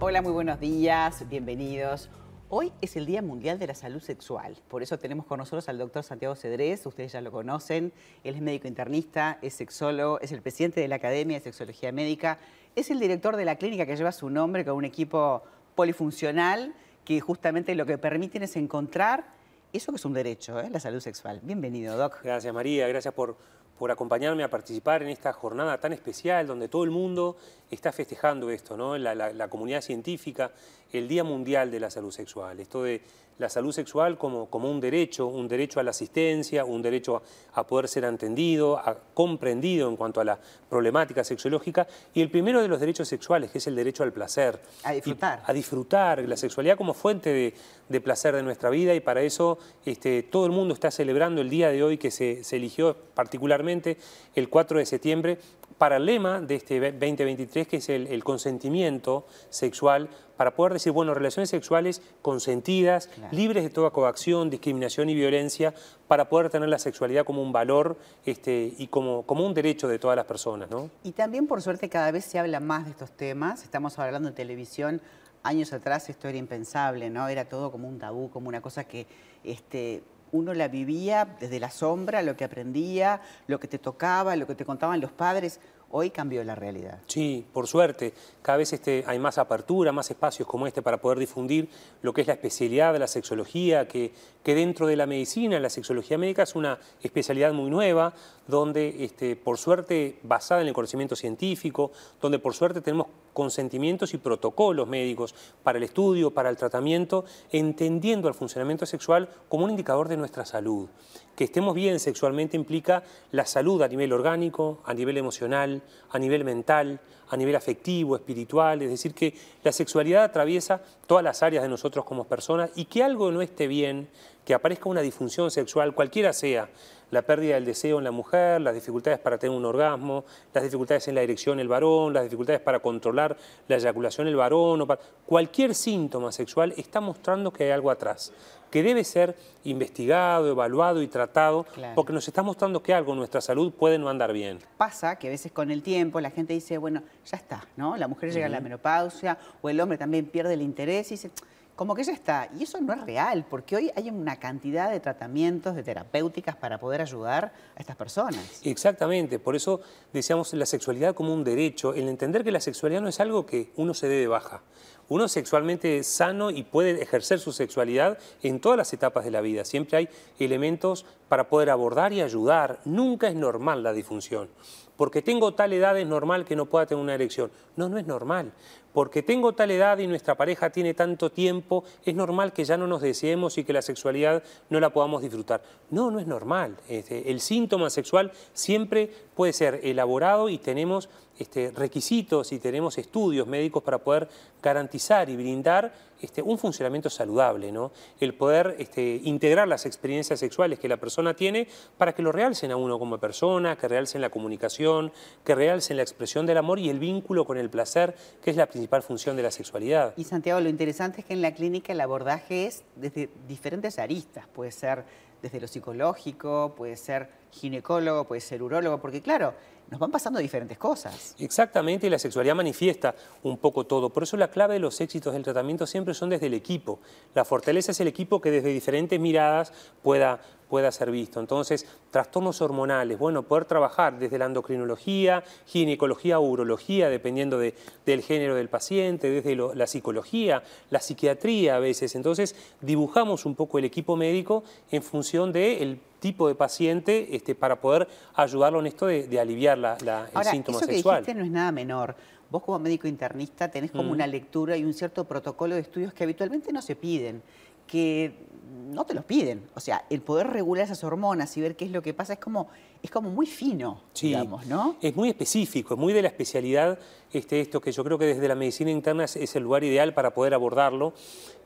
Hola, muy buenos días, bienvenidos. Hoy es el Día Mundial de la Salud Sexual, por eso tenemos con nosotros al doctor Santiago Cedrés, ustedes ya lo conocen, él es médico internista, es sexólogo, es el presidente de la Academia de Sexología Médica, es el director de la clínica que lleva su nombre con un equipo polifuncional que justamente lo que permiten es encontrar eso que es un derecho, ¿eh? la salud sexual. Bienvenido, Doc. Gracias, María, gracias por, por acompañarme a participar en esta jornada tan especial donde todo el mundo está festejando esto, ¿no? la, la comunidad científica, el Día Mundial de la Salud Sexual. Esto de la salud sexual como, como un derecho, un derecho a la asistencia, un derecho a, poder ser entendido, a, comprendido en cuanto a la problemática sexológica, y el primero de los derechos sexuales, que es el derecho al placer. A disfrutar. a disfrutar, la sexualidad como fuente de, de, placer de nuestra vida, y para eso este, todo el mundo está celebrando el día de hoy que se, se eligió particularmente el 4 de septiembre para el lema de este 2023, que es el, el consentimiento sexual, para poder decir, bueno, relaciones sexuales consentidas, claro. libres de toda coacción, discriminación y violencia, para poder tener la sexualidad como un valor este, y como, como un derecho de todas las personas. ¿no? Y también, por suerte, cada vez se habla más de estos temas. Estamos hablando en televisión. Años atrás esto era impensable, ¿no? Era todo como un tabú, como una cosa que... Este, uno la vivía desde la sombra, lo que aprendía, lo que te tocaba, lo que te contaban los padres. Hoy cambió la realidad. Sí, por suerte. Cada vez este, hay más apertura, más espacios como este para poder difundir lo que es la especialidad de la sexología, que, dentro de la medicina, la sexología médica es una especialidad muy nueva, donde este, por suerte basada en el conocimiento científico, donde por suerte tenemos consentimientos y protocolos médicos para el estudio, para el tratamiento, entendiendo el funcionamiento sexual como un indicador de nuestra salud. Que estemos bien sexualmente implica la salud a nivel orgánico, a nivel emocional, a nivel mental, a nivel afectivo, espiritual, es decir, que la sexualidad atraviesa todas las áreas de nosotros como personas y que algo no esté bien, que aparezca una disfunción sexual, cualquiera sea, la pérdida del deseo en la mujer, las dificultades para tener un orgasmo, las dificultades en la erección el varón, las dificultades para controlar la eyaculación el varón, o para... cualquier síntoma sexual está mostrando que hay algo atrás, que debe ser investigado, evaluado y tratado, claro. porque nos está mostrando que algo en nuestra salud puede no andar bien. Pasa que a veces con el tiempo la gente dice, bueno, ya está, ¿no? La mujer llega uh -huh. a la menopausia o el hombre también pierde el interés y dice como que ya está. Y eso no es real, porque hoy hay una cantidad de tratamientos, de terapéuticas para poder ayudar a estas personas. Exactamente, por eso decíamos la sexualidad como un derecho, el entender que la sexualidad no es algo que uno se dé de baja. Uno es sexualmente sano y puede ejercer su sexualidad en todas las etapas de la vida. Siempre hay elementos para poder abordar y ayudar. Nunca es normal la disfunción. Porque tengo tal edad es normal que no pueda tener una erección. No, no es normal. Porque tengo tal edad y nuestra pareja tiene tanto tiempo, es normal que ya no nos deseemos y que la sexualidad no la podamos disfrutar. No, no es normal. Este, el síntoma sexual siempre puede ser elaborado y tenemos este, requisitos y tenemos estudios médicos para poder garantizar y brindar este, un funcionamiento saludable, el poder integrar las experiencias sexuales que la persona tiene para que lo realcen a uno como persona, que realcen la comunicación, que realcen la expresión del amor y el vínculo con el placer, que es la principal función de la sexualidad. Y Santiago, lo interesante es que en la clínica el abordaje es desde diferentes aristas, puede ser desde lo psicológico, puede ser ginecólogo, puede ser urólogo, porque claro, nos van pasando diferentes cosas. Exactamente, y la sexualidad manifiesta un poco todo. Por eso la clave de los éxitos del tratamiento siempre son desde el equipo. La fortaleza es el equipo que desde diferentes miradas pueda, pueda ser visto. Entonces, trastornos hormonales, bueno, poder trabajar desde la endocrinología, ginecología urología, dependiendo de, del género del paciente, desde la psicología, la psiquiatría a veces. Entonces, dibujamos un poco el equipo médico en función del tipo de paciente este, para poder ayudarlo en esto de, de aliviar la, la, el Ahora, síntoma eso sexual. que dijiste no es nada menor. Vos como médico internista tenés como mm. una lectura y un cierto protocolo de estudios que habitualmente no se piden, que no te los piden. O sea, el poder regular esas hormonas y ver qué es lo que pasa es como, es como muy fino, sí, digamos, ¿no? Es muy específico, es muy de la especialidad este, esto que yo creo que desde la medicina interna es, es el lugar ideal para poder abordarlo.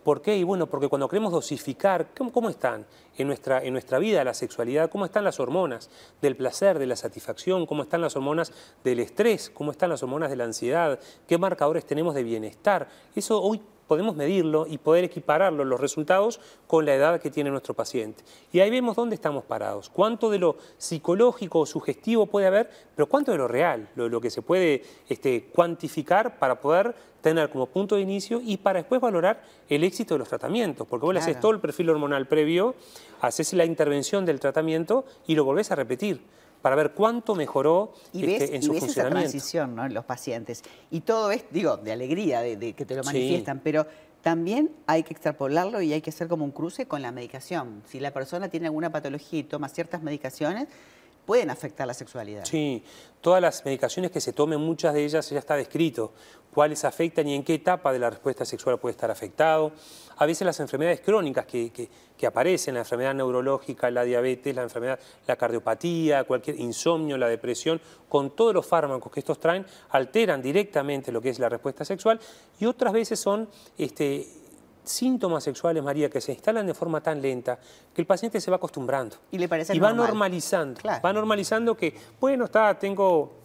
¿Por qué? Y bueno, porque cuando queremos dosificar, ¿cómo, cómo están en nuestra, en nuestra vida la sexualidad? ¿Cómo están las hormonas del placer, de la satisfacción? ¿Cómo están las hormonas del estrés? ¿Cómo están las hormonas de la ansiedad? ¿Qué marcadores tenemos de bienestar? Eso hoy podemos medirlo y poder equipararlo, los resultados, con la edad que tiene nuestro paciente. Y ahí vemos dónde estamos parados, cuánto de lo psicológico o sugestivo puede haber, pero cuánto de lo real, lo, que se puede este, cuantificar para poder tener como punto de inicio y para después valorar el éxito de los tratamientos, porque vos le haces todo el perfil hormonal previo, haces la intervención del tratamiento y lo volvés a repetir para ver cuánto mejoró y este, en su y ves esa transición ¿no? en los pacientes. Y todo es, digo, de alegría, de, que te lo manifiestan, pero también hay que extrapolarlo y hay que hacer como un cruce con la medicación. Si la persona tiene alguna patología y toma ciertas medicaciones, pueden afectar la sexualidad. Sí, todas las medicaciones que se tomen, muchas de ellas ya está descrito cuáles afectan y en qué etapa de la respuesta sexual puede estar afectado. A veces las enfermedades crónicas que, que, aparecen, la enfermedad neurológica, la diabetes, la enfermedad, la cardiopatía, cualquier insomnio, la depresión, con todos los fármacos que estos traen, alteran directamente lo que es la respuesta sexual y otras veces son este, síntomas sexuales, María, que se instalan de forma tan lenta que el paciente se va acostumbrando. Y le parece Y va normalizando. Va normalizando que, bueno, está, tengo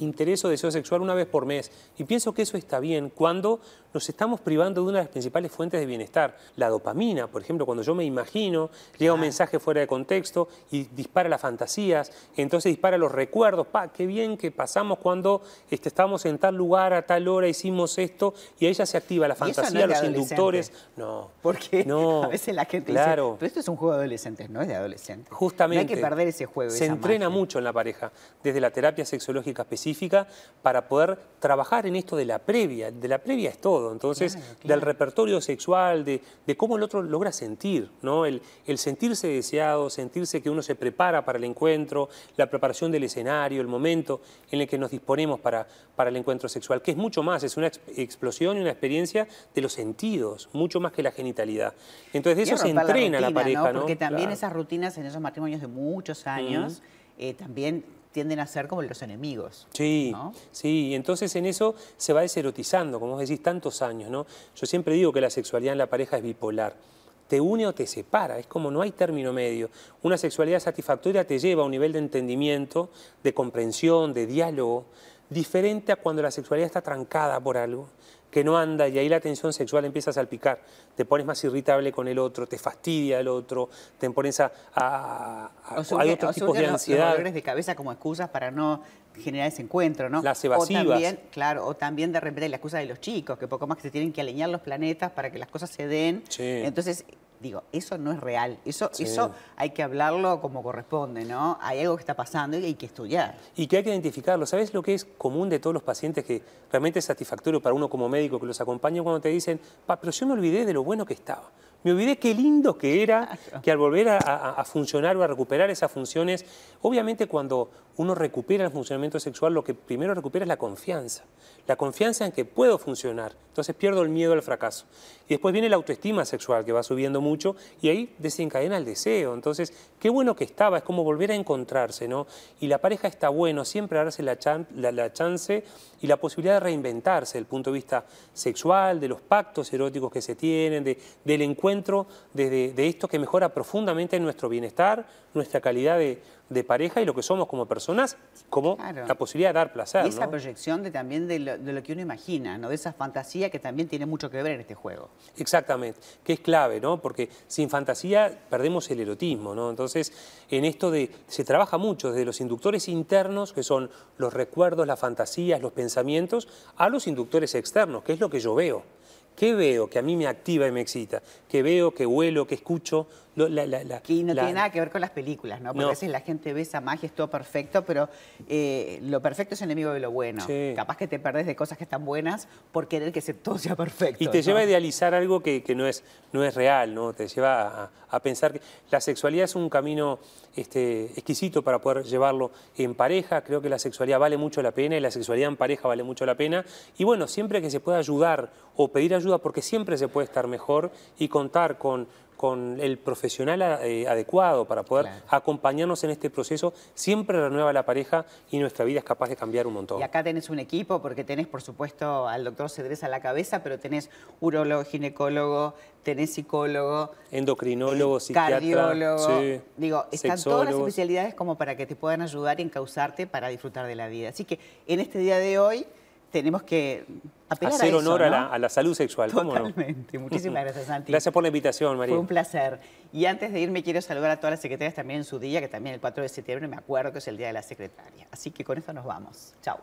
interés o deseo sexual una vez por mes. Y pienso que eso está bien cuando nos estamos privando de una de las principales fuentes de bienestar, la dopamina. Por ejemplo, cuando yo me imagino, llega un mensaje fuera de contexto y dispara las fantasías, entonces dispara los recuerdos. Pa, qué bien que pasamos cuando este, estábamos en tal lugar, a tal hora, hicimos esto, y ahí ya se activa la fantasía, los inductores. No. Porque no, a veces la gente claro. dice, pero esto es un juego de adolescentes, no es de adolescentes. Justamente. No hay que perder ese juego. Se entrena mucho en la pareja, desde la terapia sexológica específica, para poder trabajar en esto de la previa. De la previa es todo entonces, del repertorio sexual, de, cómo el otro logra sentir, ¿no? El, sentirse deseado, sentirse que uno se prepara para el encuentro, la preparación del escenario, el momento en el que nos disponemos para, para el encuentro sexual, que es mucho más, es una explosión y una experiencia de los sentidos, mucho más que la genitalidad. Entonces, de eso se entrena la, pareja, ¿no? Porque también esas rutinas en esos matrimonios de muchos años, eh, también tienden a ser como los enemigos. Sí, sí, entonces en eso se va deserotizando, como vos decís, tantos años, ¿no? Yo siempre digo que la sexualidad en la pareja es bipolar. Te une o te separa, es como no hay término medio. Una sexualidad satisfactoria te lleva a un nivel de entendimiento, de comprensión, de diálogo, diferente a cuando la sexualidad está trancada por algo que no anda y ahí la tensión sexual empieza a salpicar. Te pones más irritable con el otro, te fastidia el otro, te pones a... a, hay otros tipos de ansiedad. Los, de cabeza como excusas para no generar ese encuentro, ¿no? Las evasivas. O también, claro, o también de repente la excusa de los chicos, que poco más que se tienen que alinear los planetas para que las cosas se den. Entonces, digo, eso no es real. Eso, eso hay que hablarlo como corresponde, ¿no? Hay algo que está pasando y hay que estudiar. Y que hay que identificarlo. ¿Sabes lo que es común de todos los pacientes que realmente es satisfactorio para uno como médico que los acompaña cuando te dicen, pa, pero yo me olvidé de lo bueno que estaba? Me olvidé qué lindo que era que al volver a, funcionar o a recuperar esas funciones, obviamente cuando uno recupera el funcionamiento sexual, lo que primero recupera es la confianza. La confianza en que puedo funcionar. Entonces pierdo el miedo al fracaso. Y después viene la autoestima sexual, que va subiendo mucho, y ahí desencadena el deseo. Entonces, qué bueno que estaba, es como volver a encontrarse, ¿no? Y la pareja está bueno, siempre darse la, la, chance y la posibilidad de reinventarse desde el punto de vista sexual, de los pactos eróticos que se tienen, de, del encuentro encuentro de, esto que mejora profundamente nuestro bienestar, nuestra calidad de, pareja y lo que somos como personas, como la posibilidad de dar placer. Y esa proyección de, también de lo, que uno imagina, ¿no? de esa fantasía que también tiene mucho que ver en este juego. Exactamente, que es clave, ¿no? porque sin fantasía perdemos el erotismo. ¿no? Entonces, en esto de, se trabaja mucho desde los inductores internos, que son los recuerdos, las fantasías, los pensamientos, a los inductores externos, que es lo que yo veo. ¿Qué veo que a mí me activa y me excita? ¿Qué veo, qué huelo, qué escucho? La, la, que no tiene nada que ver con las películas, ¿no? Porque a veces la gente ve esa magia, es todo perfecto, pero eh, lo perfecto es enemigo de lo bueno. Capaz que te perdés de cosas que están buenas por querer que todo sea perfecto. Y te lleva a idealizar algo que, no, es, no es real, ¿no? Te lleva a, pensar que la sexualidad es un camino este, exquisito para poder llevarlo en pareja. Creo que la sexualidad vale mucho la pena y la sexualidad en pareja vale mucho la pena. Y bueno, siempre que se pueda ayudar o pedir ayuda, porque siempre se puede estar mejor y contar con con el profesional eh, adecuado para poder acompañarnos en este proceso, siempre renueva la pareja y nuestra vida es capaz de cambiar un montón. Y acá tenés un equipo, porque tenés, por supuesto, al doctor Cedrés a la cabeza, pero tenés urólogo, ginecólogo, tenés psicólogo, endocrinólogo, eh, psiquiatra, cardiólogo. Digo, están todas las especialidades como para que te puedan ayudar y encauzarte para disfrutar de la vida. Así que en este día de hoy tenemos que apelar Hacer a eso, honor a, ¿no? la, a la salud sexual. Totalmente. Muchísimas gracias, Santi. Gracias por la invitación, María. Fue un placer. Y antes de irme, quiero saludar a todas las secretarias también en su día, que también el 4 de septiembre me acuerdo que es el Día de la Secretaria. Así que con esto nos vamos. Chao.